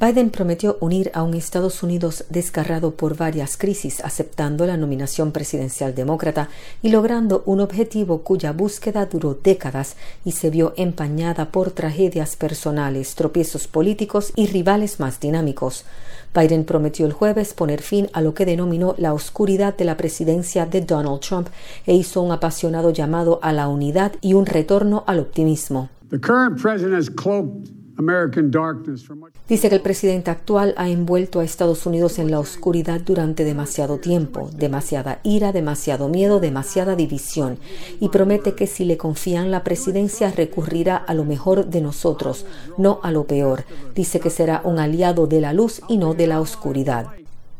Biden prometió unir a un Estados Unidos desgarrado por varias crisis, aceptando la nominación presidencial demócrata y logrando un objetivo cuya búsqueda duró décadas y se vio empañada por tragedias personales, tropiezos políticos y rivales más dinámicos. Biden prometió el jueves poner fin a lo que denominó la oscuridad de la presidencia de Donald Trump e hizo un apasionado llamado a la unidad y un retorno al optimismo. Dice que el presidente actual ha envuelto a Estados Unidos en la oscuridad durante demasiado tiempo, demasiada ira, demasiado miedo, demasiada división, y promete que si le confían la presidencia recurrirá a lo mejor de nosotros, no a lo peor. Dice que será un aliado de la luz y no de la oscuridad.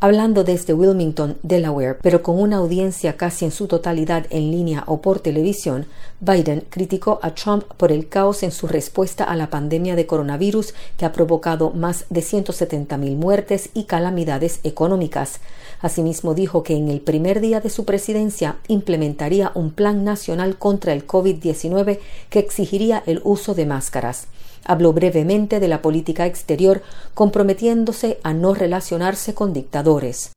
Hablando desde Wilmington, Delaware, pero con una audiencia casi en su totalidad en línea o por televisión, Biden criticó a Trump por el caos en su respuesta a la pandemia de coronavirus que ha provocado más de 170.000 muertes y calamidades económicas. Asimismo dijo que en el primer día de su presidencia implementaría un plan nacional contra el COVID-19 que exigiría el uso de máscaras. Habló brevemente de la política exterior, comprometiéndose a no relacionarse con dictadores.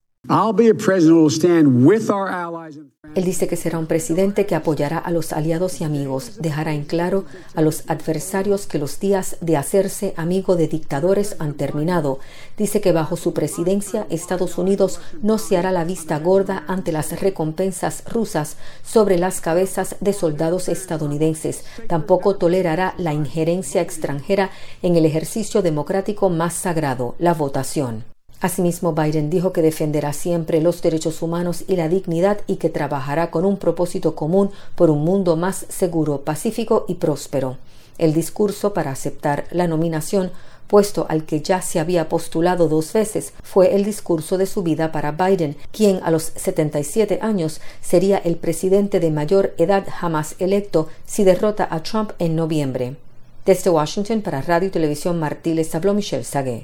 Él dice que será un presidente que apoyará a los aliados y amigos, dejará en claro a los adversarios que los días de hacerse amigo de dictadores han terminado. Dice que bajo su presidencia Estados Unidos no se hará la vista gorda ante las recompensas rusas sobre las cabezas de soldados estadounidenses. Tampoco tolerará la injerencia extranjera en el ejercicio democrático más sagrado, la votación. Asimismo, Biden dijo que defenderá siempre los derechos humanos y la dignidad y que trabajará con un propósito común por un mundo más seguro, pacífico y próspero. El discurso para aceptar la nominación, puesto al que ya se había postulado dos veces, fue el discurso de su vida para Biden, quien a los 77 años sería el presidente de mayor edad jamás electo si derrota a Trump en noviembre. Desde Washington para Radio y Televisión Martí habló Michelle Sagué.